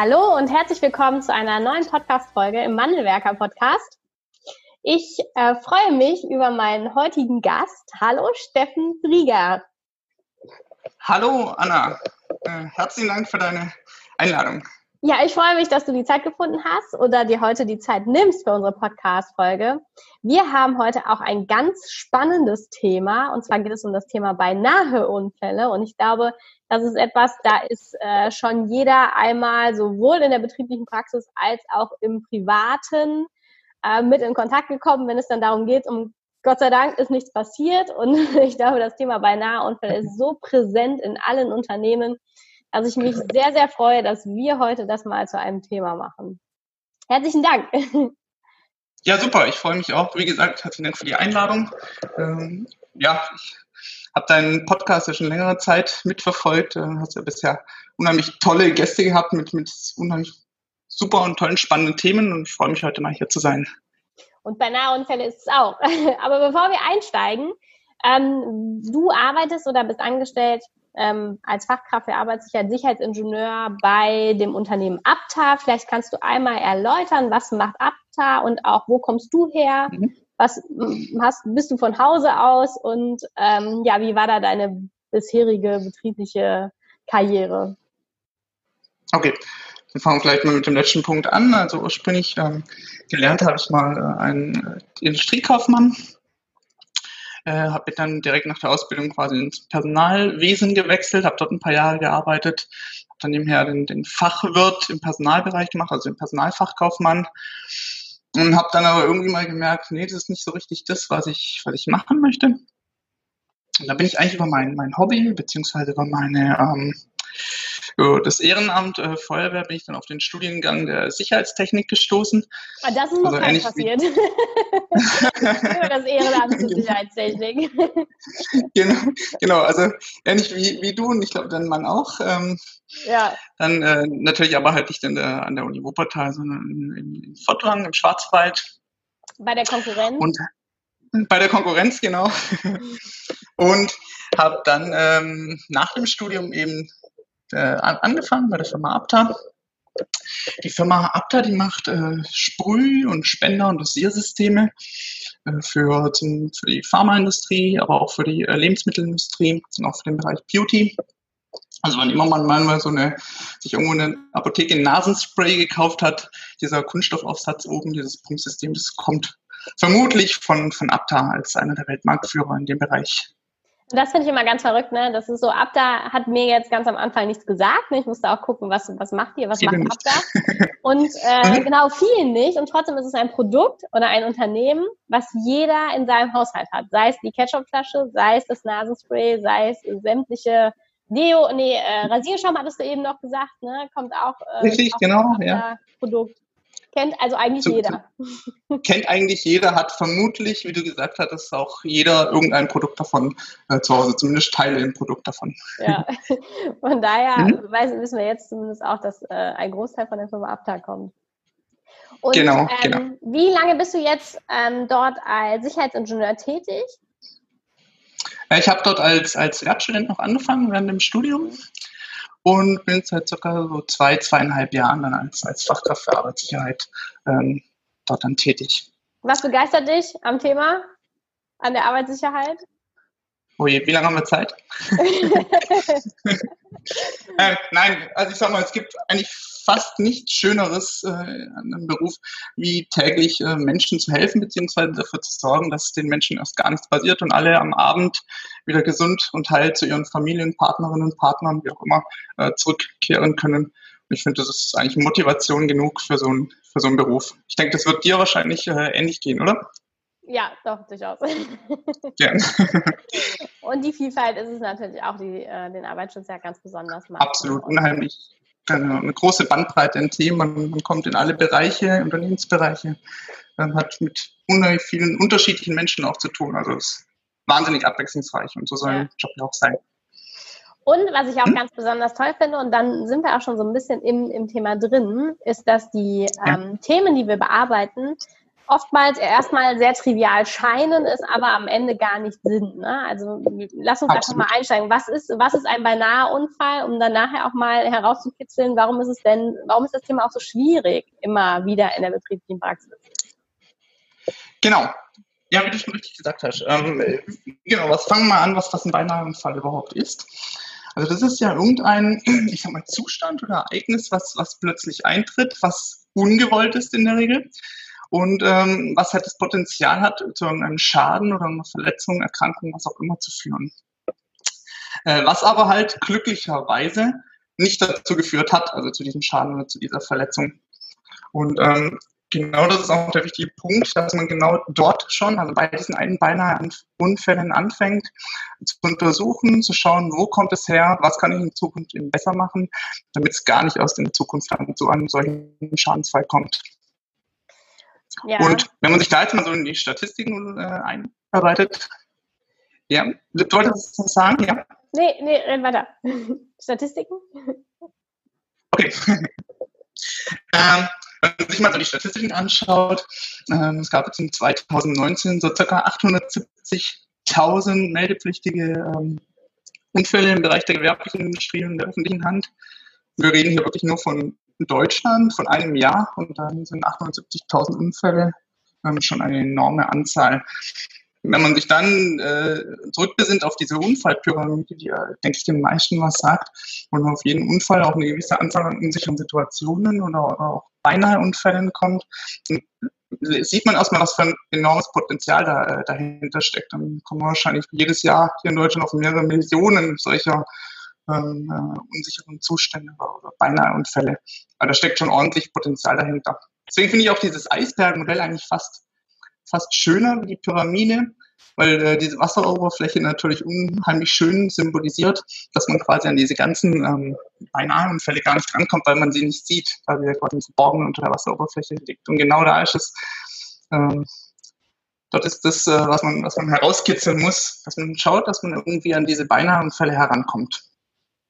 Hallo und herzlich willkommen zu einer neuen Podcast-Folge im Mandelwerker-Podcast. Ich äh, freue mich über meinen heutigen Gast. Hallo, Steffen Brieger. Hallo, Anna. Äh, herzlichen Dank für deine Einladung. Ja, ich freue mich, dass du die Zeit gefunden hast oder dir heute die Zeit nimmst für unsere Podcast-Folge. Wir haben heute auch ein ganz spannendes Thema und zwar geht es um das Thema Beinahe-Unfälle und ich glaube, das ist etwas, da ist äh, schon jeder einmal sowohl in der betrieblichen Praxis als auch im Privaten äh, mit in Kontakt gekommen, wenn es dann darum geht, um Gott sei Dank ist nichts passiert und ich glaube, das Thema Beinahe-Unfälle ist so präsent in allen Unternehmen, dass ich mich sehr, sehr freue, dass wir heute das mal zu einem Thema machen. Herzlichen Dank. Ja, super. Ich freue mich auch. Wie gesagt, herzlichen Dank für die Einladung. Ähm, ja, ich habe deinen Podcast ja schon längere Zeit mitverfolgt. Du hast ja bisher unheimlich tolle Gäste gehabt mit, mit unheimlich super und tollen, spannenden Themen und ich freue mich heute mal hier zu sein. Und bei Nahunfälle ist es auch. Aber bevor wir einsteigen, ähm, du arbeitest oder bist angestellt ähm, als Fachkraft für Arbeitssicherheit, Sicherheitsingenieur bei dem Unternehmen Apta. Vielleicht kannst du einmal erläutern, was macht Apta und auch wo kommst du her? Mhm was hast, bist du von Hause aus und ähm, ja, wie war da deine bisherige betriebliche Karriere? Okay, wir fangen vielleicht mal mit dem letzten Punkt an. Also ursprünglich ähm, gelernt habe ich mal äh, einen Industriekaufmann, äh, habe dann direkt nach der Ausbildung quasi ins Personalwesen gewechselt, habe dort ein paar Jahre gearbeitet, habe dann nebenher den, den Fachwirt im Personalbereich gemacht, also den Personalfachkaufmann und habe dann aber irgendwie mal gemerkt, nee, das ist nicht so richtig das, was ich, was ich machen möchte. Und da bin ich eigentlich über mein, mein Hobby, beziehungsweise über meine, ähm, das Ehrenamt äh, Feuerwehr bin ich dann auf den Studiengang der Sicherheitstechnik gestoßen. Ah, das ist noch also kein passiert. über das Ehrenamt zur Sicherheitstechnik. genau, genau, also ähnlich wie, wie du und ich glaube dein Mann auch. Ähm, ja. Dann äh, natürlich aber halt nicht in der, an der Uni Wuppertal, sondern in, in Fottrang im Schwarzwald. Bei der Konkurrenz? Und bei der Konkurrenz, genau. und habe dann ähm, nach dem Studium eben äh, angefangen bei der Firma Apta. Die Firma Apta, die macht äh, Sprüh- und Spender- und Dosiersysteme äh, für, zum, für die Pharmaindustrie, aber auch für die äh, Lebensmittelindustrie und auch für den Bereich Beauty. Also wann immer man mal so eine, sich irgendwo in der Apotheke Nasenspray gekauft hat, dieser Kunststoffaufsatz oben, dieses Pumpsystem, das kommt vermutlich von, von Apta als einer der Weltmarktführer in dem Bereich. Das finde ich immer ganz verrückt, ne? Das ist so, Apta hat mir jetzt ganz am Anfang nichts gesagt. Ne? Ich musste auch gucken, was, was macht ihr, was macht Apta? Und äh, mhm. genau, vielen nicht. Und trotzdem ist es ein Produkt oder ein Unternehmen, was jeder in seinem Haushalt hat. Sei es die Ketchupflasche, sei es das Nasenspray, sei es sämtliche Deo, nee, äh, Rasierschaum hattest du eben noch gesagt, ne? Kommt auch. Äh, Richtig, genau, ja. Produkt. Kennt also eigentlich zu, jeder. Kennt eigentlich jeder, hat vermutlich, wie du gesagt hattest, auch jeder irgendein Produkt davon äh, zu Hause, zumindest Teile im Produkt davon. Ja, von daher mhm. weiß, wissen wir jetzt zumindest auch, dass äh, ein Großteil von der Firma Apta kommt. Und, genau, ähm, genau. Wie lange bist du jetzt ähm, dort als Sicherheitsingenieur tätig? Ich habe dort als, als Werkstudent noch angefangen während dem Studium und bin seit circa so zwei, zweieinhalb Jahren dann als, als Fachkraft für Arbeitssicherheit ähm, dort dann tätig. Was begeistert dich am Thema, an der Arbeitssicherheit? Oh je, wie lange haben wir Zeit? äh, nein, also ich sag mal, es gibt eigentlich fast nichts Schöneres äh, an einem Beruf, wie täglich äh, Menschen zu helfen, beziehungsweise dafür zu sorgen, dass den Menschen erst gar nichts passiert und alle am Abend wieder gesund und heil zu ihren Familien, Partnerinnen und Partnern, wie auch immer, äh, zurückkehren können. Und ich finde, das ist eigentlich Motivation genug für so, ein, für so einen Beruf. Ich denke, das wird dir wahrscheinlich äh, ähnlich gehen, oder? Ja, doch, durchaus. Ja. Und die Vielfalt ist es natürlich auch, die äh, den Arbeitsschutz ja ganz besonders macht. Absolut, unheimlich eine, eine große Bandbreite in Themen. Man, man, kommt in alle Bereiche, Unternehmensbereiche, ähm, hat mit unheimlich vielen unterschiedlichen Menschen auch zu tun. Also es ist wahnsinnig abwechslungsreich und so soll ein Job ja auch sein. Und was ich auch hm? ganz besonders toll finde, und dann sind wir auch schon so ein bisschen im, im Thema drin, ist, dass die ähm. Themen, die wir bearbeiten, oftmals erstmal sehr trivial scheinen, es aber am Ende gar nicht sind. Ne? Also lass uns Absolut. einfach mal einsteigen. Was ist, was ist ein beinahe Unfall, um dann nachher auch mal herauszukitzeln, warum ist es denn, warum ist das Thema auch so schwierig immer wieder in der betrieblichen Praxis? Genau. Ja, wie du schon richtig gesagt hast. Ähm, genau, was fangen wir mal an, was, was ein beinahe Unfall überhaupt ist. Also das ist ja irgendein, ich sag mal, Zustand oder Ereignis, was, was plötzlich eintritt, was ungewollt ist in der Regel und ähm, was halt das Potenzial hat, zu einem Schaden oder einer Verletzung, Erkrankung, was auch immer zu führen. Äh, was aber halt glücklicherweise nicht dazu geführt hat, also zu diesem Schaden oder zu dieser Verletzung. Und ähm, genau das ist auch der wichtige Punkt, dass man genau dort schon, also bei diesen einen beinahe Unfällen anfängt, zu untersuchen, zu schauen, wo kommt es her, was kann ich in Zukunft eben besser machen, damit es gar nicht aus in Zukunft an so einem solchen Schadensfall kommt. Ja. Und wenn man sich da jetzt mal so in die Statistiken äh, einarbeitet, ja, du wolltest was sagen, ja? Nee, nee, renn weiter. Statistiken? Okay. ähm, wenn man sich mal so die Statistiken anschaut, ähm, es gab jetzt in 2019 so ca. 870.000 meldepflichtige ähm, Unfälle im Bereich der gewerblichen Industrie und der öffentlichen Hand. Wir reden hier wirklich nur von in Deutschland von einem Jahr und dann sind 870.000 Unfälle ähm, schon eine enorme Anzahl. Wenn man sich dann äh, zurückbesinnt auf diese Unfallpyramide, die denke ich, den meisten was sagt, und auf jeden Unfall auch eine gewisse Anzahl an unsicheren Situationen oder, auch beinahe Unfällen kommt, sieht man erstmal, was für ein enormes Potenzial da, äh, dahinter steckt. Dann kommen wahrscheinlich jedes Jahr hier in Deutschland auf mehrere Millionen solcher ähm, äh, unsicheren Zustände oder beinahe Unfälle. Aber da steckt schon ordentlich Potenzial dahinter. Deswegen finde ich auch dieses Eisbergmodell eigentlich fast, fast schöner wie die Pyramide, weil äh, diese Wasseroberfläche natürlich unheimlich schön symbolisiert, dass man quasi an diese ganzen ähm, beinahe Unfälle gar nicht rankommt, weil man sie nicht sieht, weil wir quasi verborgen unter der Wasseroberfläche liegt. Und genau da ist es, ähm, dort ist das, äh, was man, was man herauskitzeln muss, dass man schaut, dass man irgendwie an diese beinahe Unfälle herankommt.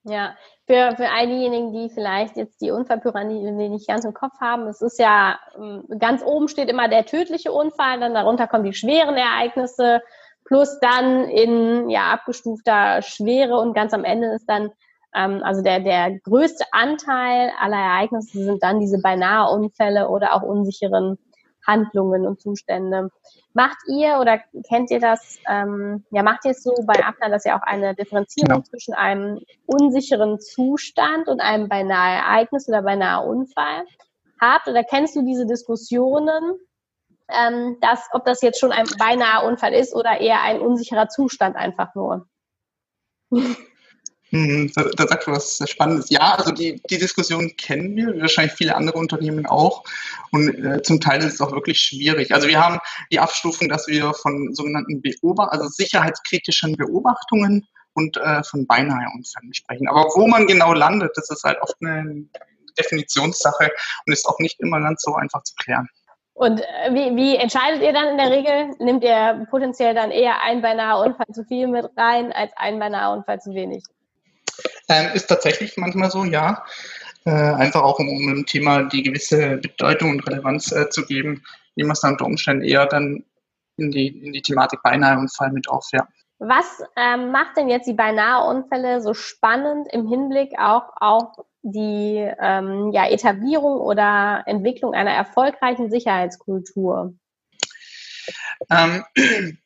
Ja, für, für all diejenigen, die vielleicht jetzt die Unfallpyramide nicht ganz im Kopf haben, es ist ja, ähm, ganz oben steht immer der tödliche Unfall, dann darunter kommen die schweren Ereignisse, plus dann in ja abgestufter Schwere und ganz am Ende ist dann, ähm, also der, der größte Anteil aller Ereignisse sind dann diese beinahe Unfälle oder auch unsicheren Handlungen und Zustände. Macht ihr oder kennt ihr das, ähm, ja, macht ihr es so bei Abner, dass ihr auch eine Differenzierung genau. zwischen einem unsicheren Zustand und einem beinahe Ereignis oder beinahe Unfall habt? Oder kennst du diese Diskussionen, ähm, dass, ob das jetzt schon ein beinahe Unfall ist oder eher ein unsicherer Zustand einfach nur? Hm, da, da sagt du was sehr Spannendes. Ja, also die, die Diskussion kennen wir, wahrscheinlich viele andere Unternehmen auch. Und äh, zum Teil ist es auch wirklich schwierig. Also wir haben die Abstufung, dass wir von sogenannten Beobacht also sicherheitskritischen Beobachtungen und äh, von beinahe Unfällen sprechen. Aber wo man genau landet, das ist halt oft eine Definitionssache und ist auch nicht immer ganz so einfach zu klären. Und äh, wie, wie entscheidet ihr dann in der Regel? Nimmt ihr potenziell dann eher ein beinahe Unfall zu viel mit rein als ein beinahe Unfall zu wenig? Ähm, ist tatsächlich manchmal so, ja. Äh, einfach auch, um, um dem Thema die gewisse Bedeutung und Relevanz äh, zu geben, nehmen wir es dann unter Umständen eher dann in die, in die Thematik beinahe Unfall mit auf, ja. Was ähm, macht denn jetzt die beinahe Unfälle so spannend im Hinblick auch auf die ähm, ja, Etablierung oder Entwicklung einer erfolgreichen Sicherheitskultur? Ähm,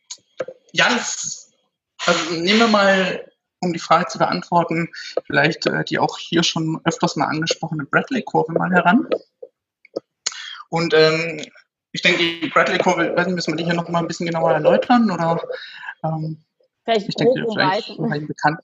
ja, das, also nehmen wir mal um die Frage zu beantworten, vielleicht äh, die auch hier schon öfters mal angesprochene Bradley-Kurve mal heran. Und ähm, ich denke, die Bradley-Kurve, weiß nicht, müssen wir die hier noch mal ein bisschen genauer erläutern oder ähm, vielleicht ich denke, vielleicht, vielleicht bekannt.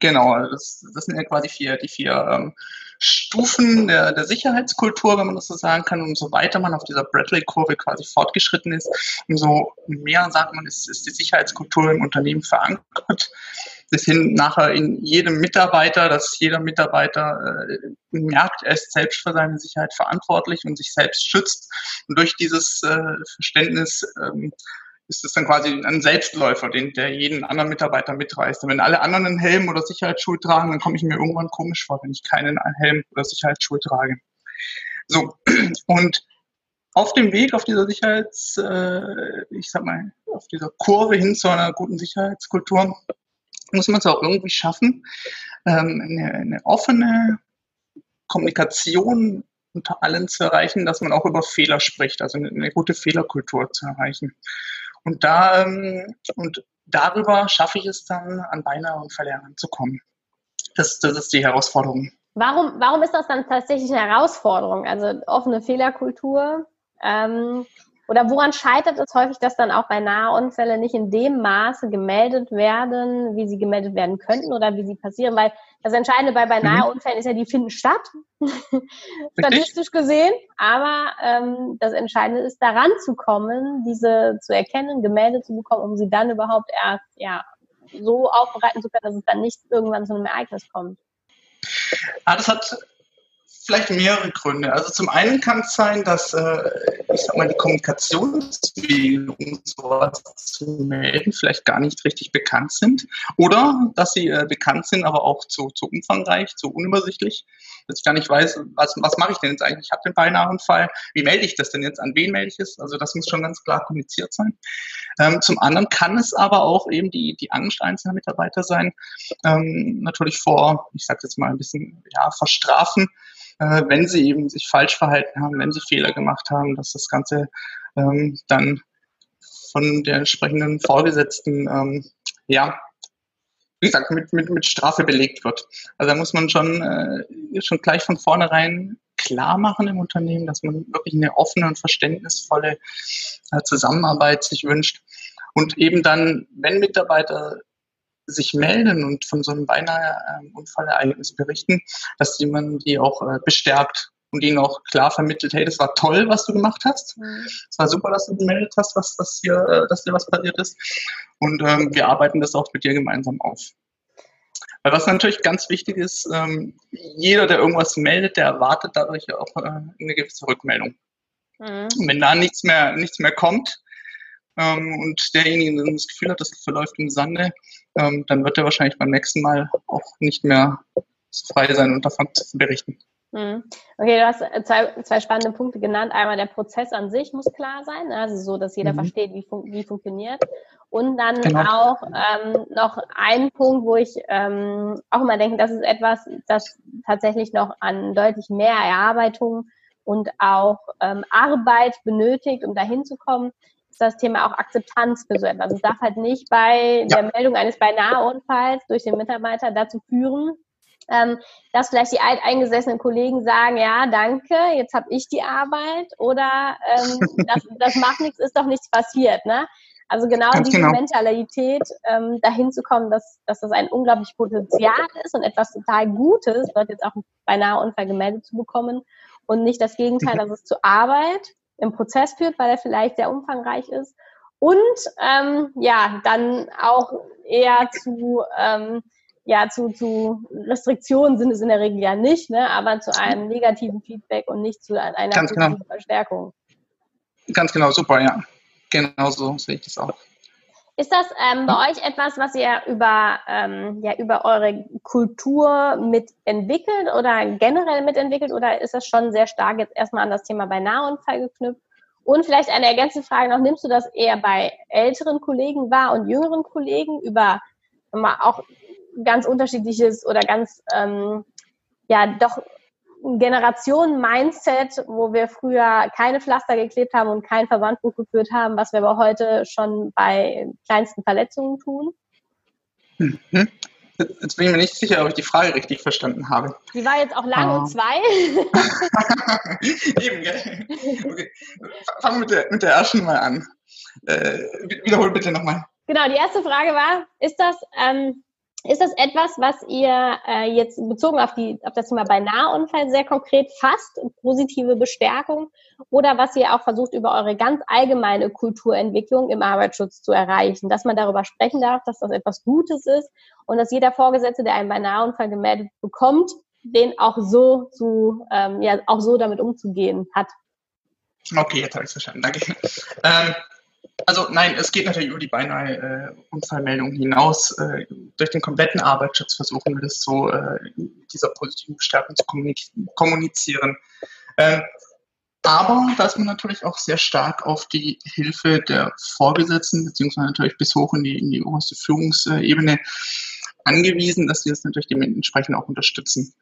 Genau, das, das sind ja quasi vier, die vier ähm, Stufen der, der Sicherheitskultur, wenn man das so sagen kann. Umso weiter man auf dieser Bradley-Kurve quasi fortgeschritten ist, umso mehr, sagt man, ist, ist die Sicherheitskultur im Unternehmen verankert bis hin nachher in jedem Mitarbeiter, dass jeder Mitarbeiter äh, merkt, er ist selbst für seine Sicherheit verantwortlich und sich selbst schützt. Und durch dieses äh, Verständnis ähm, ist es dann quasi ein Selbstläufer, den, der jeden anderen Mitarbeiter mitreißt. Und wenn alle anderen einen Helm oder Sicherheitsschuhe tragen, dann komme ich mir irgendwann komisch vor, wenn ich keinen Helm oder Sicherheitsschuhe trage. So, und auf dem Weg auf dieser Sicherheits, äh, ich sag mal, auf dieser Kurve hin zu einer guten Sicherheitskultur muss man es auch irgendwie schaffen, ähm, eine, eine offene Kommunikation unter allen zu erreichen, dass man auch über Fehler spricht, also eine, eine gute Fehlerkultur zu erreichen. Und da ähm, und darüber schaffe ich es dann, an beinahe und Verlernern zu kommen. Das, das ist die Herausforderung. Warum, warum ist das dann tatsächlich eine Herausforderung? Also offene Fehlerkultur. Ähm, oder woran scheitert es häufig, dass dann auch bei Nahunfällen nicht in dem Maße gemeldet werden, wie sie gemeldet werden könnten oder wie sie passieren? Weil das Entscheidende bei, bei mhm. Nahunfällen ist ja, die finden statt, statistisch gesehen. Aber ähm, das Entscheidende ist, daran zu kommen, diese zu erkennen, gemeldet zu bekommen, um sie dann überhaupt erst ja, so aufbereiten zu können, dass es dann nicht irgendwann zu einem Ereignis kommt. Ah, das hat vielleicht mehrere Gründe. Also zum einen kann es sein, dass äh, ich sag mal die Kommunikationswege, um sowas zu melden, vielleicht gar nicht richtig bekannt sind oder dass sie äh, bekannt sind, aber auch zu, zu umfangreich, zu unübersichtlich, dass ich gar nicht weiß, was, was mache ich denn jetzt eigentlich? Ich habe den Beinaheunfall, wie melde ich das denn jetzt? An wen melde ich es? Also das muss schon ganz klar kommuniziert sein. Ähm, zum anderen kann es aber auch eben die, die Angst einzelner Mitarbeiter sein, ähm, natürlich vor, ich sage jetzt mal ein bisschen, ja, verstrafen, äh, wenn sie eben sich falsch verhalten haben, wenn sie Fehler gemacht haben, dass das Ganze ähm, dann von der entsprechenden Vorgesetzten, ähm, ja, wie gesagt, mit, mit, mit Strafe belegt wird. Also da muss man schon, äh, schon gleich von vornherein klar machen im Unternehmen, dass man wirklich eine offene und verständnisvolle äh, Zusammenarbeit sich wünscht. Und eben dann, wenn Mitarbeiter sich melden und von so einem beinahe ähm, Unfallereignis berichten, dass jemand die auch äh, bestärkt und ihnen auch klar vermittelt, hey, das war toll, was du gemacht hast. Mhm. Es war super, dass du gemeldet hast, was, was hier, äh, dass dir was passiert ist. Und ähm, wir arbeiten das auch mit dir gemeinsam auf. Weil was natürlich ganz wichtig ist, ähm, jeder, der irgendwas meldet, der erwartet dadurch auch äh, eine gewisse Rückmeldung. Mhm. Und wenn da nichts mehr, nichts mehr kommt, ähm, und derjenige das Gefühl hat, das verläuft im Sande, ähm, dann wird er wahrscheinlich beim nächsten Mal auch nicht mehr frei sein und davon zu berichten. Mhm. Okay, du hast zwei, zwei spannende Punkte genannt. Einmal der Prozess an sich muss klar sein, also so, dass jeder mhm. versteht, wie, fun wie funktioniert. Und dann genau. auch ähm, noch ein Punkt, wo ich ähm, auch immer denke, das ist etwas, das tatsächlich noch an deutlich mehr Erarbeitung und auch ähm, Arbeit benötigt, um dahin zu kommen, das Thema auch Akzeptanz für so etwas. Also es darf halt nicht bei ja. der Meldung eines Beinaheunfalls durch den Mitarbeiter dazu führen, ähm, dass vielleicht die alteingesessenen Kollegen sagen, ja, danke, jetzt habe ich die Arbeit oder ähm, das, das macht nichts, ist doch nichts passiert. Ne? Also genau Ganz diese genau. Mentalität, ähm, dahin zu kommen, dass, dass das ein unglaubliches Potenzial ist und etwas total Gutes, dort jetzt auch beinahe Unfall gemeldet zu bekommen und nicht das Gegenteil, dass es zur Arbeit im Prozess führt, weil er vielleicht sehr umfangreich ist. Und ähm, ja, dann auch eher zu, ähm, ja, zu, zu Restriktionen sind es in der Regel ja nicht, ne, aber zu einem negativen Feedback und nicht zu einer Ganz genau. Verstärkung. Ganz genau, super, ja. Genau so sehe ich das auch. Ist das ähm, bei euch etwas, was ihr über, ähm, ja, über eure Kultur mitentwickelt oder generell mitentwickelt? Oder ist das schon sehr stark jetzt erstmal an das Thema bei Nahunfall geknüpft? Und vielleicht eine ergänzende Frage noch, nimmst du das eher bei älteren Kollegen wahr und jüngeren Kollegen über auch ganz unterschiedliches oder ganz, ähm, ja, doch Generationen-Mindset, wo wir früher keine Pflaster geklebt haben und kein Verbandbuch geführt haben, was wir aber heute schon bei kleinsten Verletzungen tun? Mhm. Jetzt bin ich mir nicht sicher, ob ich die Frage richtig verstanden habe. Die war jetzt auch lang oh. und zwei. Eben, gell? Okay. Fangen wir mit der, mit der ersten mal an. Äh, wiederhol bitte nochmal. Genau, die erste Frage war, ist das ähm, Ist das etwas, was ihr äh, jetzt bezogen auf, die, auf das Thema Beinaheunfall sehr konkret fasst, positive Bestärkung, oder was ihr auch versucht, über eure ganz allgemeine Kulturentwicklung im Arbeitsschutz zu erreichen? Dass man darüber sprechen darf, dass das etwas Gutes ist und dass jeder Vorgesetzte, der einen Beinaheunfall gemeldet bekommt, den auch so zu, ähm, ja, auch so damit umzugehen hat. Okay, jetzt habe ich es verstanden. Danke. Ähm, also nein, es geht natürlich über die beinahe äh, Unfallmeldung hinaus. Äh, durch den kompletten Arbeitsschutz versuchen wir das so äh, dieser positiven Bestärkung zu kommunizieren. Ähm, aber da ist man natürlich auch sehr stark auf die Hilfe der Vorgesetzten, beziehungsweise natürlich bis hoch in die, in die oberste Führungsebene angewiesen, dass sie das natürlich dementsprechend auch unterstützen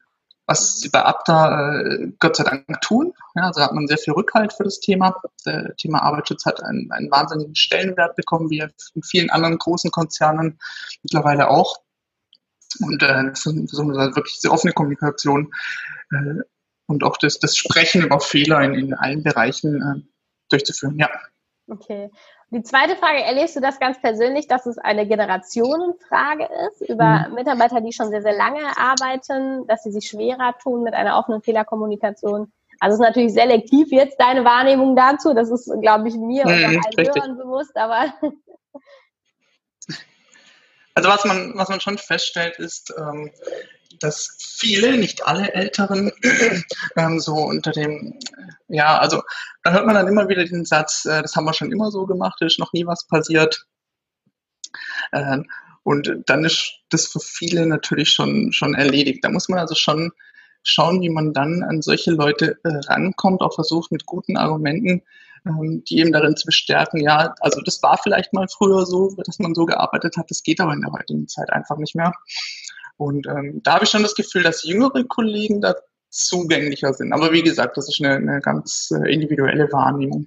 was sie bei Abda äh, Gott sei Dank tun. Ja, also hat man sehr viel Rückhalt für das Thema. Das Thema Arbeitsschutz hat einen, einen wahnsinnigen Stellenwert bekommen, wie in vielen anderen großen Konzernen mittlerweile auch. Und äh, versuchen wir wirklich diese offene Kommunikation äh, und auch das, das Sprechen über Fehler in, in allen Bereichen äh, durchzuführen. Ja. Okay. Die zweite Frage, erlebst du das ganz persönlich, dass es eine Generationenfrage ist über mhm. Mitarbeiter, die schon sehr, sehr lange arbeiten, dass sie sich schwerer tun mit einer offenen Fehlerkommunikation? Also es ist natürlich selektiv jetzt deine Wahrnehmung dazu. Das ist, glaube ich, mir mhm, und allen Hörern bewusst, aber. Also was man, was man schon feststellt, ist, ähm, dass viele, nicht alle Älteren, ähm, so unter dem, ja, also da hört man dann immer wieder den Satz, äh, das haben wir schon immer so gemacht, ist noch nie was passiert. Äh, und dann ist das für viele natürlich schon, schon erledigt. Da muss man also schon schauen, wie man dann an solche Leute äh, rankommt, auch versucht mit guten Argumenten, ähm, die eben darin zu bestärken, ja, also das war vielleicht mal früher so, dass man so gearbeitet hat, das geht aber in der heutigen Zeit einfach nicht mehr. Und ähm, da habe ich schon das Gefühl, dass jüngere Kollegen da zugänglicher sind. Aber wie gesagt, das ist eine, eine ganz äh, individuelle Wahrnehmung.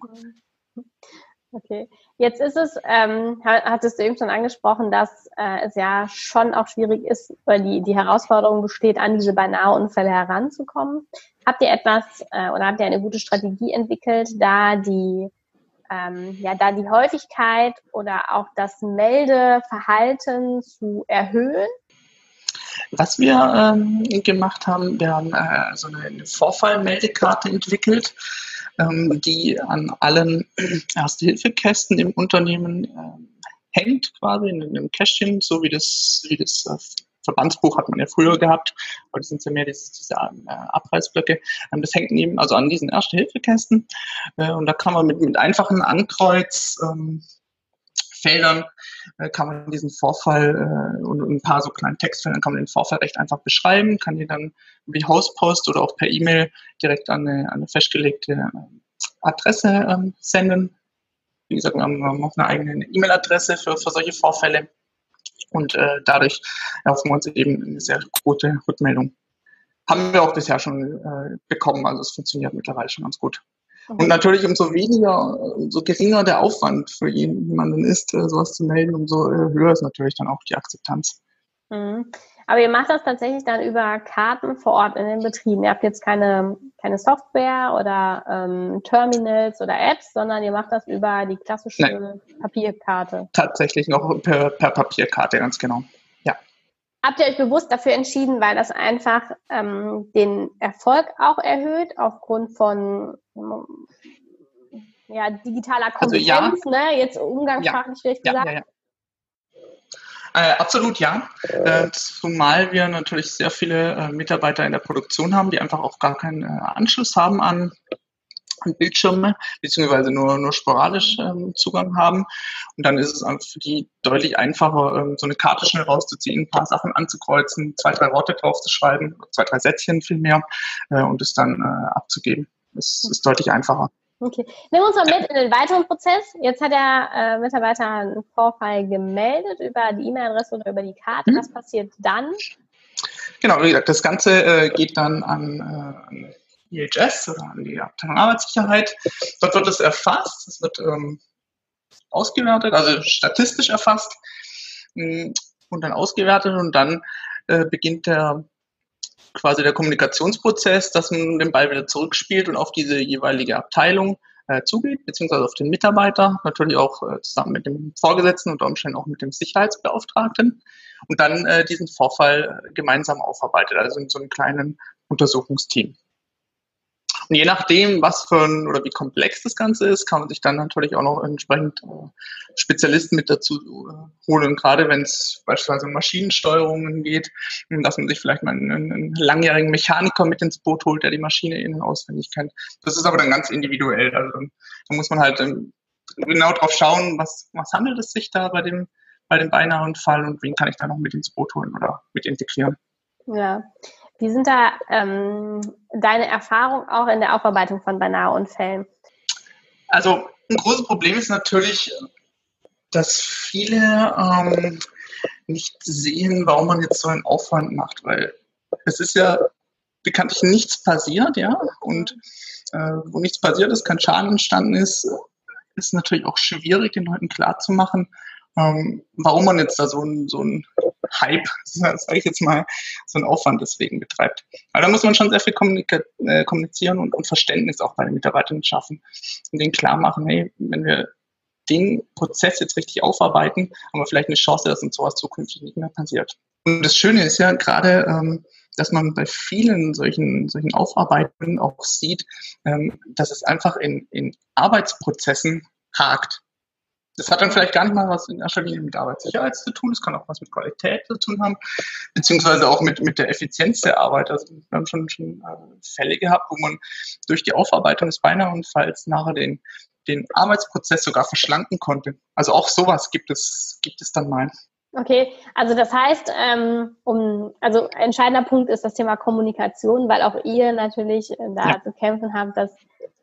Okay. Jetzt ist es, ähm, hattest du eben schon angesprochen, dass äh, es ja schon auch schwierig ist, weil die, die Herausforderung besteht, an diese beinahe Unfälle heranzukommen. Habt ihr etwas äh, oder habt ihr eine gute Strategie entwickelt, da die ähm, ja, da die Häufigkeit oder auch das Meldeverhalten zu erhöhen was wir ähm, gemacht haben, wir haben äh, so eine Vorfallmeldekarte entwickelt, ähm, die an allen Erste-Hilfe-Kästen im Unternehmen äh, hängt, quasi in einem Kästchen, so wie das, wie das äh, Verbandsbuch hat man ja früher gehabt, heute sind ja mehr diese, diese äh, Abreißblöcke. Ähm, das hängt eben also an diesen Erste-Hilfe-Kästen äh, und da kann man mit, mit einfachen Ankreuz ähm, Feldern äh, kann man diesen Vorfall äh, und ein paar so kleinen Textfeldern kann man den Vorfall recht einfach beschreiben, kann den dann die Hauspost oder auch per E-Mail direkt an eine, an eine festgelegte äh, Adresse ähm, senden. Wie gesagt, wir haben auch eine eigene E-Mail-Adresse für, für solche Vorfälle und äh, dadurch erhoffen wir uns eben eine sehr gute Rückmeldung. Haben wir auch bisher schon äh, bekommen, also es funktioniert mittlerweile schon ganz gut. Und natürlich umso weniger, umso geringer der Aufwand für jemanden ist, äh, sowas zu melden, umso äh, höher ist natürlich dann auch die Akzeptanz. Mhm. Aber ihr macht das tatsächlich dann über Karten vor Ort in den Betrieben. Ihr habt jetzt keine, keine Software oder ähm, Terminals oder Apps, sondern ihr macht das über die klassische Nein. Papierkarte. Tatsächlich noch per, per Papierkarte, ganz genau. Habt ihr euch bewusst dafür entschieden, weil das einfach ähm, den Erfolg auch erhöht, aufgrund von ja, digitaler Kompetenz, also ja. ne? jetzt umgangssprachlich ja. gesagt? Ja, ja, äh, absolut ja. Äh, zumal wir natürlich sehr viele äh, Mitarbeiter in der Produktion haben, die einfach auch gar keinen äh, Anschluss haben an Bildschirme, beziehungsweise nur, nur sporadisch ähm, Zugang haben. Und dann ist es für die deutlich einfacher, ähm, so eine Karte schnell rauszuziehen, ein paar Sachen anzukreuzen, zwei, drei Worte draufzuschreiben, zwei, drei Sätzchen vielmehr äh, und es dann äh, abzugeben. Das ist deutlich einfacher. Okay. Nimm uns mal mit in den weiteren Prozess. Jetzt hat der äh, Mitarbeiter einen Vorfall gemeldet über die E-Mail-Adresse oder über die Karte. Mhm. Was passiert dann? Genau, wie gesagt, das Ganze äh, geht dann an, äh, IHS oder an die Abteilung Arbeitssicherheit. Dort wird es erfasst, es wird ähm, ausgewertet, also statistisch erfasst mh, und dann ausgewertet und dann äh, beginnt der quasi der Kommunikationsprozess, dass man den Ball wieder zurückspielt und auf diese jeweilige Abteilung äh, zugeht, beziehungsweise auf den Mitarbeiter, natürlich auch äh, zusammen mit dem Vorgesetzten und Umständen auch mit dem Sicherheitsbeauftragten und dann äh, diesen Vorfall äh, gemeinsam aufarbeitet, also in so einem kleinen Untersuchungsteam. Und je nachdem, was für ein oder wie komplex das Ganze ist, kann man sich dann natürlich auch noch entsprechend äh, Spezialisten mit dazu äh, holen. Gerade wenn es beispielsweise um Maschinensteuerungen geht, dass man sich vielleicht mal einen, einen, langjährigen Mechaniker mit ins Boot holt, der die Maschine innen auswendig kennt. Das ist aber dann ganz individuell. Also da muss man halt ähm, genau drauf schauen, was, was handelt es sich da bei dem, bei dem beinahe Fall und wen kann ich da noch mit ins Boot holen oder mit integrieren. Ja, wie sind da ähm, deine Erfahrungen auch in der Aufarbeitung von beinahe Unfällen? Also ein großes Problem ist natürlich, dass viele ähm, nicht sehen, warum man jetzt so einen Aufwand macht, weil es ist ja bekanntlich nichts passiert, ja, und äh, wo nichts passiert ist, kein Schaden entstanden ist, ist natürlich auch schwierig, den Leuten klarzumachen, ähm, warum man jetzt da so ein, so ein Hype, sage ich jetzt mal, so einen Aufwand deswegen betreibt. Aber da muss man schon sehr viel äh, kommunizieren und, und Verständnis auch bei den Mitarbeitern schaffen und denen klar machen, hey, wenn wir den Prozess jetzt richtig aufarbeiten, haben wir vielleicht eine Chance, dass uns sowas zukünftig nicht mehr passiert. Und das Schöne ist ja gerade, ähm, dass man bei vielen solchen, solchen Aufarbeitungen auch sieht, ähm, dass es einfach in, in Arbeitsprozessen hakt. Das hat dann vielleicht gar nicht mal was in erster Linie mit Arbeitssicherheit zu tun, es kann auch was mit Qualität zu tun haben, beziehungsweise auch mit, mit der Effizienz der Arbeit. Also wir haben schon, schon äh, Fälle gehabt, wo man durch die Aufarbeitung des Beinaheunfalls nachher den, den Arbeitsprozess sogar verschlanken konnte. Also auch sowas gibt es, gibt es dann mal. Okay, also das heißt, ähm, um, also entscheidender Punkt ist das Thema Kommunikation, weil auch ihr natürlich äh, da ja. zu kämpfen habt, dass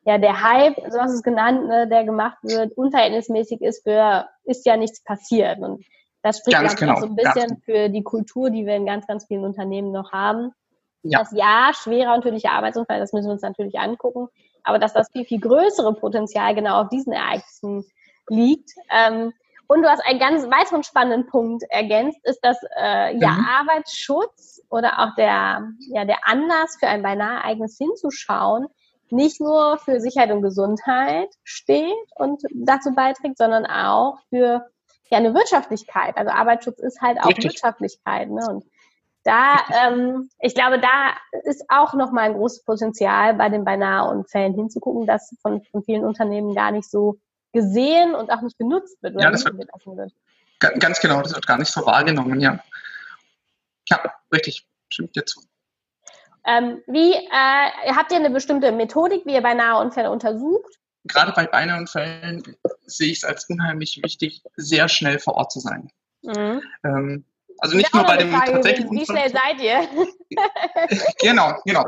ja der Hype, so hast du es genannt, ne, der gemacht wird, unverhältnismäßig ist für, ist ja nichts passiert. Und das spricht ganz genau, so ein bisschen ganz für die Kultur, die wir in ganz, ganz vielen Unternehmen noch haben. Ja. Das ja, schwerer und tödlicher Arbeitsunfall, das müssen wir uns natürlich angucken, aber dass das viel, viel größere Potenzial genau auf diesen Ereignissen liegt. Ähm, und du hast einen ganz weiteren spannenden Punkt ergänzt, ist, dass äh, ja mhm. Arbeitsschutz oder auch der, ja, der Anlass für ein beinahe Ereignis hinzuschauen, nicht nur für Sicherheit und Gesundheit steht und dazu beiträgt, sondern auch für ja, eine Wirtschaftlichkeit. Also Arbeitsschutz ist halt auch Richtig. Wirtschaftlichkeit. Ne? Und da, ähm, ich glaube, da ist auch nochmal ein großes Potenzial bei den beinahe Unfällen hinzugucken, dass von, von vielen Unternehmen gar nicht so gesehen und auch nicht genutzt wird. Oder ja, das wird, wird. Ganz genau, das wird gar nicht so wahrgenommen, ja. Ja, richtig, stimmt dir zu. Ähm, wie äh, habt ihr eine bestimmte Methodik, wie ihr beinahe Unfälle untersucht? Gerade bei beinahe Unfällen sehe ich es als unheimlich wichtig, sehr schnell vor Ort zu sein. Mhm. Ähm, also nicht nur bei dem tatsächlichen Wie schnell seid ihr? Genau, genau.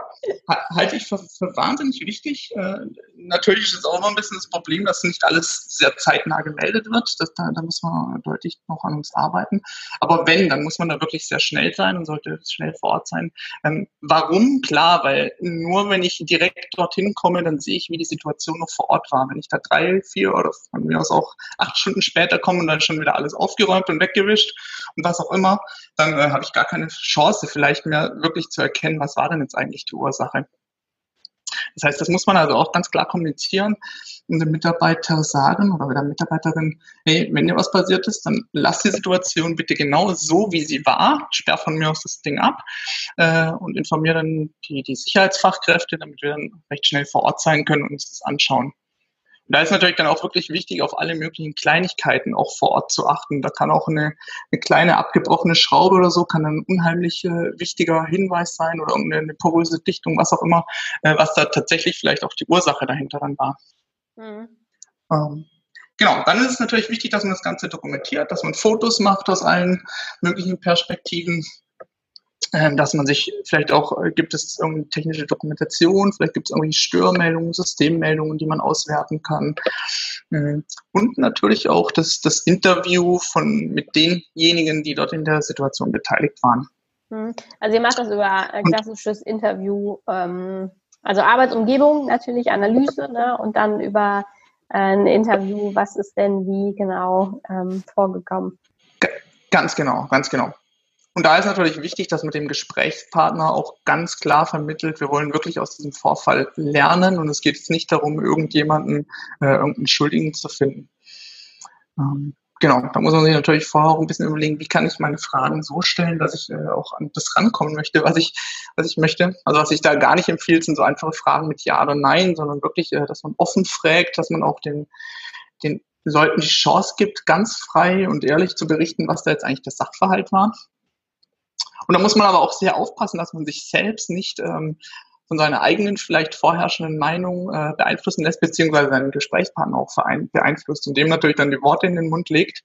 Halte ich für, für wahnsinnig wichtig. Äh, natürlich ist es auch immer ein bisschen das Problem, dass nicht alles sehr zeitnah gemeldet wird. Das, da, da muss man deutlich noch an uns arbeiten. Aber wenn, dann muss man da wirklich sehr schnell sein und sollte schnell vor Ort sein. Ähm, warum? Klar, weil nur wenn ich direkt dorthin komme, dann sehe ich, wie die Situation noch vor Ort war. Wenn ich da drei, vier oder von mir aus auch acht Stunden später komme und dann schon wieder alles aufgeräumt und weggewischt und was auch immer, dann äh, habe ich gar keine Chance, vielleicht mehr wirklich zu erkennen, was war denn jetzt eigentlich die Ursache. Das heißt, das muss man also auch ganz klar kommunizieren und dem Mitarbeiter sagen oder der Mitarbeiterin, hey, wenn dir was passiert ist, dann lass die Situation bitte genau so, wie sie war, sperr von mir aus das Ding ab äh, und informiere dann die, die Sicherheitsfachkräfte, damit wir dann recht schnell vor Ort sein können und uns das anschauen. Da ist natürlich dann auch wirklich wichtig, auf alle möglichen Kleinigkeiten auch vor Ort zu achten. Da kann auch eine, eine kleine abgebrochene Schraube oder so, kann ein unheimlich äh, wichtiger Hinweis sein oder irgendeine poröse Dichtung, was auch immer, äh, was da tatsächlich vielleicht auch die Ursache dahinter dann war. Mhm. Ähm, genau, dann ist es natürlich wichtig, dass man das Ganze dokumentiert, dass man Fotos macht aus allen möglichen Perspektiven, dass man sich vielleicht auch, äh, gibt es irgendeine technische Dokumentation, vielleicht gibt es irgendwie Störmeldungen, Systemmeldungen, die man auswerten kann. Ähm, und natürlich auch das, das Interview von, mit denjenigen, die dort in der Situation beteiligt waren. Hm. Also ihr macht das über ein klassisches Interview, ähm, also Arbeitsumgebung natürlich, Analyse ne? und dann über äh, ein Interview, was ist denn wie genau ähm, vorgekommen? Ganz genau, ganz genau. Und da ist natürlich wichtig, dass man dem Gesprächspartner auch ganz klar vermittelt, wir wollen wirklich aus diesem Vorfall lernen und es geht jetzt nicht darum, irgendjemanden, äh, irgendeinen Schuldigen zu finden. Ähm, genau, da muss man sich natürlich vorher auch ein bisschen überlegen, wie kann ich meine Fragen so stellen, dass ich äh, auch an das rankommen möchte, was ich, was ich möchte. Also was ich da gar nicht empfiehlt, sind so einfache Fragen mit Ja oder Nein, sondern wirklich, äh, dass man offen fragt, dass man auch den, den Leuten die Chance gibt, ganz frei und ehrlich zu berichten, was da jetzt eigentlich der Sachverhalt war. Und da muss man aber auch sehr aufpassen, dass man sich selbst nicht ähm, von seiner eigenen, vielleicht vorherrschenden Meinung äh, beeinflussen lässt, beziehungsweise seinen Gesprächspartner auch beeinflusst und dem natürlich dann die Worte in den Mund legt.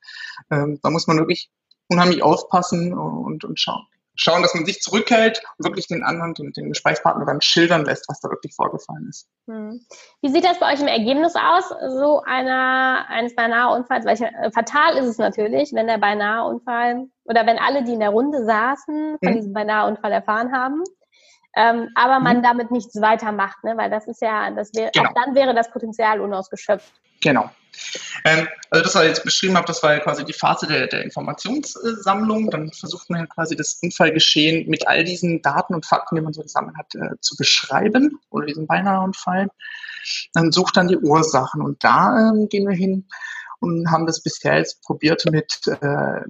Ähm, da muss man wirklich unheimlich aufpassen und, und schauen schauen, dass man sich zurückhält und wirklich den anderen, den, den Gesprächspartner dann schildern lässt, was da wirklich vorgefallen ist. Hm. Wie sieht das bei euch im Ergebnis aus, so einer, eines Beinahe-Unfalls? Weil äh, fatal ist es natürlich, wenn der Beinahe-Unfall oder wenn alle, die in der Runde saßen, von hm. diesem Beinahe-Unfall erfahren haben. Ähm, aber man hm. damit nichts weitermacht, ne? weil das ist ja, das wäre, genau. auch dann wäre das Potenzial unausgeschöpft. Genau. Ähm, also das, was ich jetzt beschrieben habe, das war ja quasi die Phase der, der Informationssammlung. Dann versucht man ja quasi das Unfallgeschehen mit all diesen Daten und Fakten, die man so gesammelt hat, äh, zu beschreiben oder diesen Beinaheunfall. Dann sucht dann die Ursachen und da ähm, gehen wir hin und haben das bisher jetzt probiert mit äh,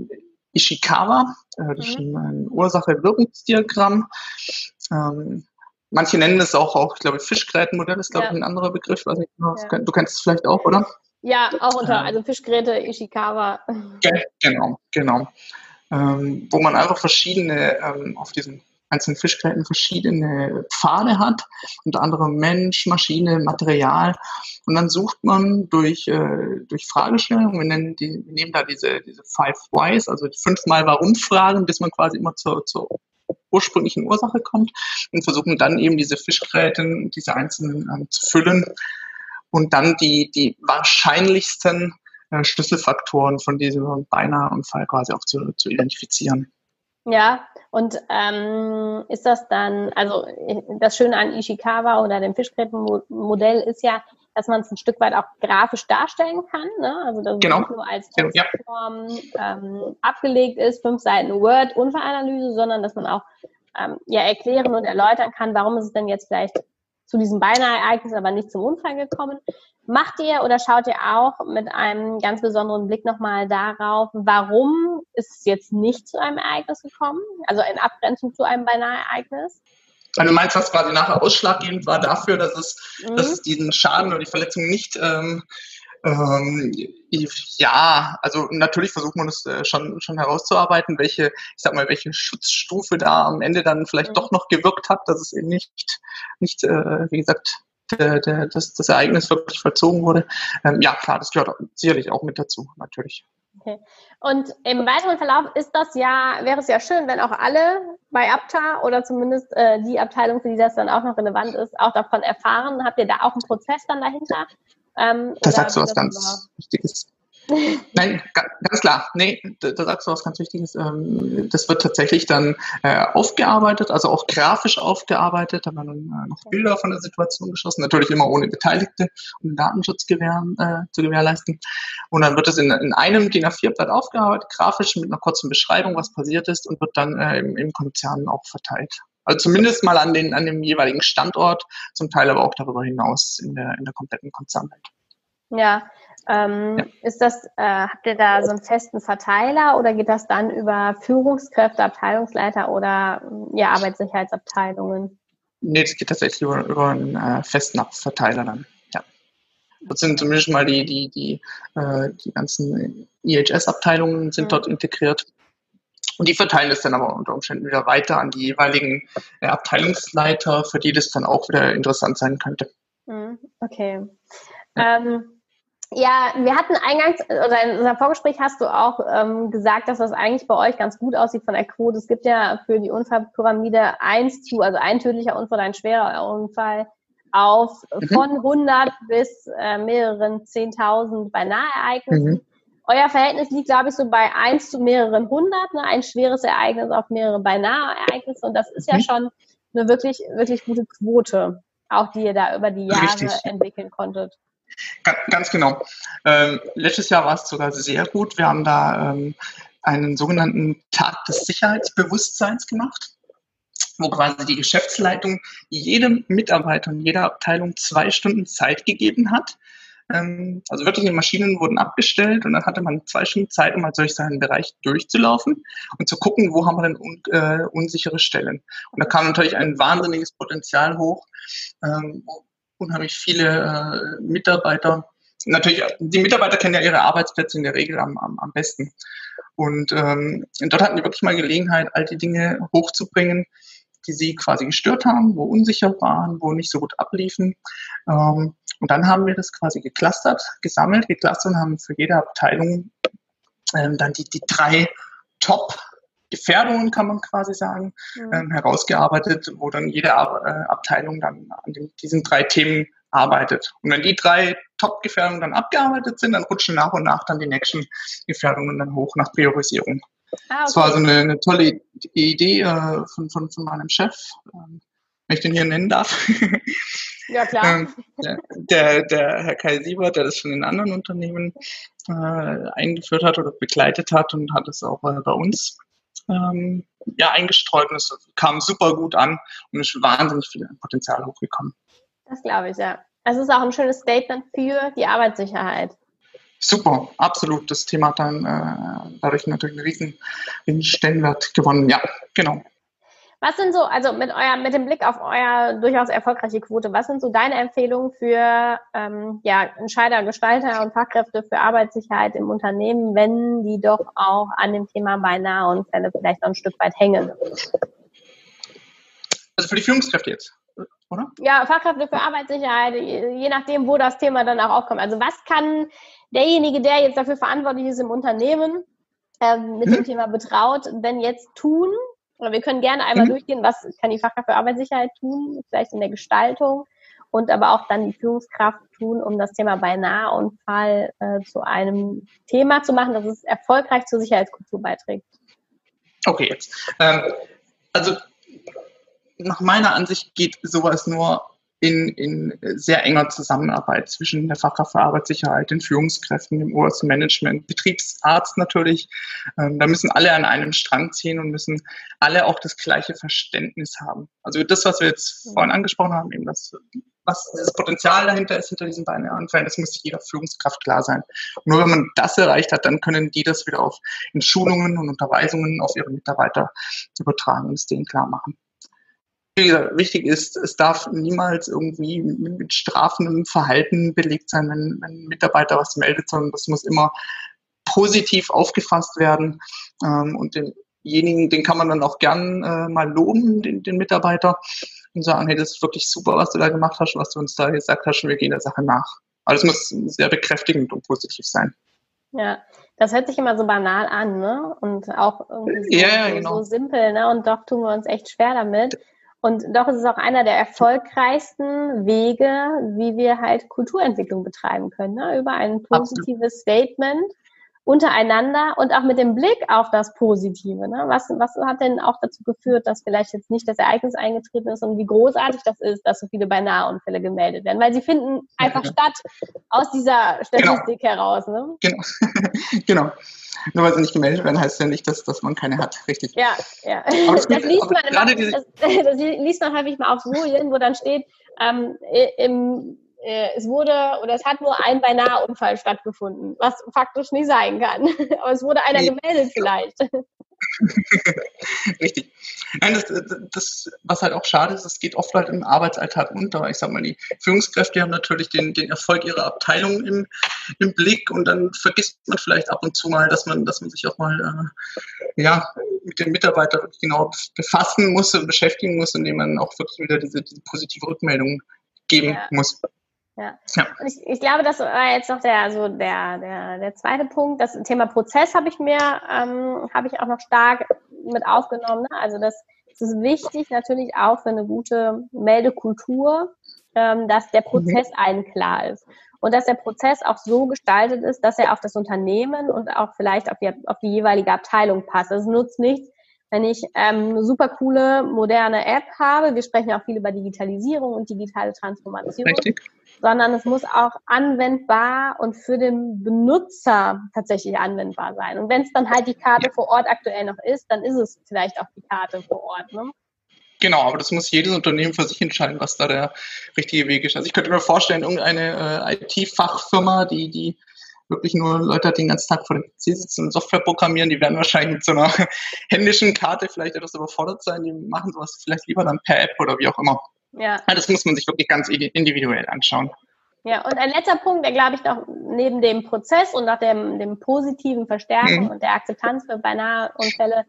Ishikawa, äh, das ist mhm. ein, ein Ursache-Wirkungsdiagramm. Ähm, Manche nennen es auch, auch ich glaube, Fischgrätenmodell ist, glaube ja. ich, ein anderer Begriff. Weiß nicht, ja. Du kennst es vielleicht auch, oder? Ja, auch unter, also Fischgräte, Ishikawa. Genau, genau. Ähm, wo man einfach verschiedene, ähm, auf diesen einzelnen Fischgräten verschiedene Pfade hat, unter anderem Mensch, Maschine, Material. Und dann sucht man durch, äh, durch Fragestellungen, wir, nennen die, wir nehmen da diese, diese Five Whys, also die fünfmal Warum-Fragen, bis man quasi immer zur, zur ursprünglichen Ursache kommt und versuchen dann eben diese Fischgräten, diese einzelnen ähm, zu füllen und dann die, die wahrscheinlichsten äh, Schlüsselfaktoren von diesem Beinahe-Unfall quasi auch zu, zu identifizieren. Ja, und ähm, ist das dann, also das Schöne an Ishikawa oder dem Fischgrätenmodell ist ja, dass man es ein Stück weit auch grafisch darstellen kann. Ne? Also dass genau. es nicht nur als Textform ja. ähm, abgelegt ist, fünf Seiten Word, Unfallanalyse, sondern dass man auch ähm, ja erklären und erläutern kann, warum ist es denn jetzt vielleicht zu diesem Beinahe-Ereignis, aber nicht zum Unfall gekommen. Macht ihr oder schaut ihr auch mit einem ganz besonderen Blick nochmal darauf, warum ist es jetzt nicht zu einem Ereignis gekommen? Also in Abgrenzung zu einem Beinahe-Ereignis? Also du meinst, was quasi nachher ausschlaggebend war dafür, dass es, mhm. dass es diesen Schaden oder die Verletzung nicht ähm, ähm, ja, also natürlich versucht man es äh, schon, schon herauszuarbeiten, welche, ich sag mal, welche Schutzstufe da am Ende dann vielleicht mhm. doch noch gewirkt hat, dass es eben nicht, nicht äh, wie gesagt, der, der, das, das Ereignis wirklich vollzogen wurde. Ähm, ja, klar, das gehört sicherlich auch mit dazu, natürlich. Okay. Und im weiteren Verlauf ist das ja, wäre es ja schön, wenn auch alle bei Apta oder zumindest äh, die Abteilung, für die das dann auch noch relevant ist, auch davon erfahren. Habt ihr da auch einen Prozess dann dahinter? Ähm, da sagst du was ganz Wichtiges. Nein, ganz klar. Nee, da sagst du was ganz Wichtiges. Ähm, das wird tatsächlich dann äh, aufgearbeitet, also auch grafisch aufgearbeitet. Da werden dann äh, noch Bilder von der Situation geschossen, natürlich immer ohne Beteiligte, um Datenschutz äh, zu gewährleisten. Und dann wird es in, in einem DIN A4-Blatt aufgearbeitet, grafisch mit einer kurzen Beschreibung, was passiert ist und wird dann im, im Konzern auch verteilt. Also zumindest mal an, den, an dem jeweiligen Standort, zum Teil aber auch darüber hinaus in der, in der kompletten Konzernwelt. Ja, ähm, ja. Ist das, äh, habt ihr da so einen festen Verteiler oder geht das dann über Führungskräfte, Abteilungsleiter oder ja, Arbeitssicherheitsabteilungen? Nee, das geht tatsächlich über, über einen äh, festen Verteiler dann. Ja. Das sind zumindest mal die, die, die, äh, die ganzen IHS-Abteilungen sind mhm. dort integriert. Und die verteilen es dann aber unter Umständen wieder weiter an die jeweiligen äh, Abteilungsleiter, für die das dann auch wieder interessant sein könnte. Mhm. Okay. Ja. Ähm, ja, wir hatten eingangs, oder in unserem Vorgespräch hast du auch ähm, gesagt, dass das eigentlich bei euch ganz gut aussieht von der Quote. Es gibt ja für die Unfallpyramide eins zu, also ein tödlicher Unfall, ein schwerer Unfall auf mhm. von 100 bis äh, mehreren 10.000 bei Nahereignissen. Mhm. Euer Verhältnis liegt, glaube ich, so bei eins zu mehreren hundert, ne? ein schweres Ereignis auf mehrere beinahe Ereignisse. Und das ist ja mhm. schon eine wirklich, wirklich gute Quote, auch die ihr da über die Jahre Richtig. entwickeln konntet. Ganz genau. Ähm, letztes Jahr war es sogar sehr gut. Wir haben da ähm, einen sogenannten Tag des Sicherheitsbewusstseins gemacht, wo quasi die Geschäftsleitung jedem Mitarbeiter in jeder Abteilung zwei Stunden Zeit gegeben hat, ähm, also wirklich die Maschinen wurden abgestellt und dann hatte man zwei Stunden Zeit, um mal durch seinen Bereich durchzulaufen und zu gucken, wo haben wir denn un äh, unsichere Stellen. Und da kam natürlich ein wahnsinniges Potenzial hoch, ähm, unheimlich viele äh, Mitarbeiter natürlich, die Mitarbeiter kennen ja ihre Arbeitsplätze in der Regel am, am, am besten. Und ähm, dort hatten die wirklich mal Gelegenheit, all die Dinge hochzubringen, die sie quasi gestört haben, wo unsicher waren, wo nicht so gut abliefen. Ähm, und dann haben wir das quasi geclustert, gesammelt, geclustert und haben für jede Abteilung ähm, dann die, die drei Top Gefährdungen, kann man quasi sagen, mhm. ähm, herausgearbeitet, wo dann jede Ab äh, Abteilung dann an den, diesen drei Themen arbeitet. Und wenn die drei Top-Gefährdungen dann abgearbeitet sind, dann rutschen nach und nach dann die nächsten Gefährdungen dann hoch nach Priorisierung. Ah, okay. Das war so eine, eine tolle Idee äh, von, von, von meinem Chef, ähm, wenn ich den hier nennen darf. Ja, klar. ähm, der, der Herr Kai Siebert, der das schon in anderen Unternehmen äh, eingeführt hat oder begleitet hat und hat es auch äh, bei uns ähm, ja, eingestreut und es kam super gut an und ist wahnsinnig viel Potenzial hochgekommen. Das glaube ich, ja. Es ist auch ein schönes Statement für die Arbeitssicherheit. Super, absolut. Das Thema hat dann äh, dadurch natürlich einen riesen, riesen Stellenwert gewonnen. Ja, genau. Was sind so, also mit euer, mit dem Blick auf euer durchaus erfolgreiche Quote, was sind so deine Empfehlungen für ähm, ja, Entscheider, Gestalter und Fachkräfte für Arbeitssicherheit im Unternehmen, wenn die doch auch an dem Thema beinahe Unfälle vielleicht noch ein Stück weit hängen? Also für die Führungskräfte jetzt oder? Ja, Fachkräfte für Arbeitssicherheit, je nachdem, wo das Thema dann auch aufkommt. Also was kann derjenige, der jetzt dafür verantwortlich ist im Unternehmen, äh, mit hm. dem Thema betraut, denn jetzt tun? Oder wir können gerne einmal hm. durchgehen, was kann die Fachkraft für Arbeitssicherheit tun, vielleicht in der Gestaltung und aber auch dann die Führungskraft tun, um das Thema Beinaheunfall äh, zu einem Thema zu machen, dass es erfolgreich zur Sicherheitskultur beiträgt. Okay, jetzt. Ähm, also nach meiner Ansicht geht sowas nur in, in sehr enger Zusammenarbeit zwischen der Fachkraft für Arbeitssicherheit, den Führungskräften, dem obersten Management, Betriebsarzt natürlich. Ähm, da müssen alle an einem Strang ziehen und müssen alle auch das gleiche Verständnis haben. Also das, was wir jetzt vorhin angesprochen haben, eben das, was das Potenzial dahinter ist, hinter diesen beiden Anfällen, das muss jeder Führungskraft klar sein. Und nur wenn man das erreicht hat, dann können die das wieder auf in Schulungen und Unterweisungen auf ihre Mitarbeiter übertragen und es denen klar machen wichtig ist, es darf niemals irgendwie mit strafendem Verhalten belegt sein, wenn, wenn ein Mitarbeiter was meldet, sondern das muss immer positiv aufgefasst werden. Ähm, und denjenigen, den kann man dann auch gern äh, mal loben, den, den Mitarbeiter, und sagen, hey, das ist wirklich super, was du da gemacht hast, was du uns da gesagt hast, und wir gehen der Sache nach. Aber es muss sehr bekräftigend und positiv sein. Ja, das hört sich immer so banal an, ne? Und auch irgendwie so, ja, ja, genau. so simpel, ne? Und doch tun wir uns echt schwer damit. Und doch ist es auch einer der erfolgreichsten Wege, wie wir halt Kulturentwicklung betreiben können, ne? über ein positives. Statement untereinander und auch mit dem Blick auf das Positive. Ne? Was, was hat denn auch dazu geführt, dass vielleicht jetzt nicht das Ereignis eingetreten ist und wie großartig das ist, dass so viele Beinaheunfälle gemeldet werden? Weil sie finden einfach ja, ja. statt aus dieser Statistik genau. heraus. Ne? Genau. genau. Nur weil sie nicht gemeldet werden, heißt ja nicht, dass, dass man keine hat, richtig. Ja, ja. Das, das, liest man immer, das, das, liest man häufig mal auf Folien, wo dann steht, ähm, im, äh, es wurde oder es hat nur ein Beinahe-Unfall stattgefunden, was faktisch nicht sein kann. Aber es wurde einer nee. gemeldet vielleicht. Richtig. Nein, das, das, was halt auch schade ist, es geht oft halt im Arbeitsalltag unter. Ich sag mal, die Führungskräfte haben natürlich den, den Erfolg ihrer Abteilung im, im Blick und dann vergisst man vielleicht ab und zu mal, dass man, dass man sich auch mal äh, ja, mit den Mitarbeitern genau befassen muss und beschäftigen muss, indem man auch wirklich wieder diese, diese positive Rückmeldung geben ja. muss. Ja. ja. Und ich, ich glaube, das war jetzt noch der, also der, der, der zweite Punkt. Das Thema Prozess habe ich mir, ähm, habe ich auch noch stark mit aufgenommen. Ne? Also das, das ist wichtig natürlich auch für eine gute Meldekultur, ähm, dass der. Prozess mhm. allen klar ist. Und dass der Prozess auch so gestaltet ist, dass er auf das Unternehmen und auch vielleicht auf die, auf die jeweilige Abteilung passt. Also es nutzt nichts, wenn ich ähm, eine super coole, moderne App habe, wir sprechen ja auch viel über Digitalisierung und digitale Transformation, Richtig. Sondern es muss auch anwendbar und für den Benutzer tatsächlich anwendbar sein. Und wenn es dann halt die Karte vor Ort aktuell noch ist, dann ist es vielleicht auch die Karte vor Ort. Ne? Genau, aber das muss jedes Unternehmen für sich entscheiden, was da der richtige Weg ist. Also ich könnte mir vorstellen, irgendeine äh, IT-Fachfirma, die, die wirklich nur Leute hat, die den ganzen Tag vor dem PC sitzen und Software programmieren, die werden wahrscheinlich mit so einer händischen Karte vielleicht etwas überfordert sein. Die machen sowas vielleicht lieber dann per App oder wie auch immer. Ja. Das muss man sich wirklich ganz individuell anschauen. Ja, und ein letzter Punkt, der glaube ich noch neben dem Prozess und nach dem, dem positiven Verstärken mhm. und der Akzeptanz für beinahe Unfälle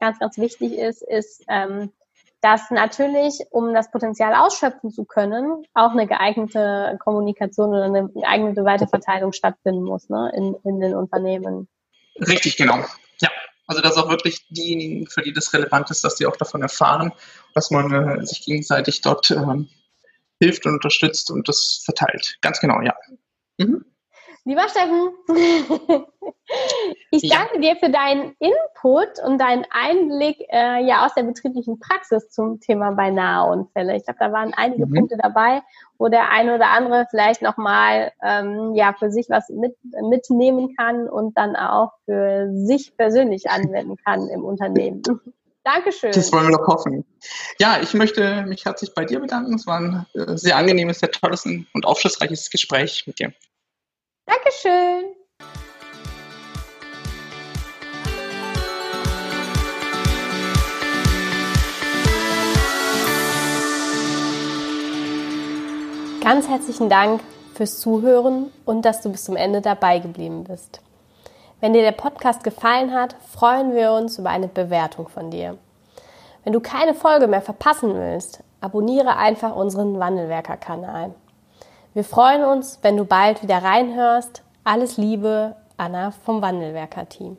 ganz, ganz wichtig ist, ist, ähm, dass natürlich, um das Potenzial ausschöpfen zu können, auch eine geeignete Kommunikation oder eine geeignete Weiterverteilung stattfinden muss ne, in, in den Unternehmen. Richtig, genau. Ja, also dass auch wirklich diejenigen, für die das relevant ist, dass die auch davon erfahren, dass man äh, sich gegenseitig dort ähm, hilft und unterstützt und das verteilt. Ganz genau, ja. Mhm. Lieber Steffen, ich danke ja. dir für deinen Input und deinen Einblick äh, ja aus der betrieblichen Praxis zum Thema beinahe Unfälle. Ich glaube, da waren einige mhm. Punkte dabei, wo der eine oder andere vielleicht nochmal ähm, ja, für sich was mit, mitnehmen kann und dann auch für sich persönlich anwenden kann im Unternehmen. Dankeschön. Das wollen wir doch hoffen. Ja, ich möchte mich herzlich bei dir bedanken. Es war ein äh, sehr angenehmes, sehr tolles und aufschlussreiches Gespräch mit dir. Dankeschön. Ganz herzlichen Dank fürs Zuhören und dass du bis zum Ende dabei geblieben bist. Wenn dir der Podcast gefallen hat, freuen wir uns über eine Bewertung von dir. Wenn du keine Folge mehr verpassen willst, abonniere einfach unseren Wandelwerker-Kanal. Wir freuen uns, wenn du bald wieder reinhörst. Alles Liebe, Anna vom Wandelwerker-Team.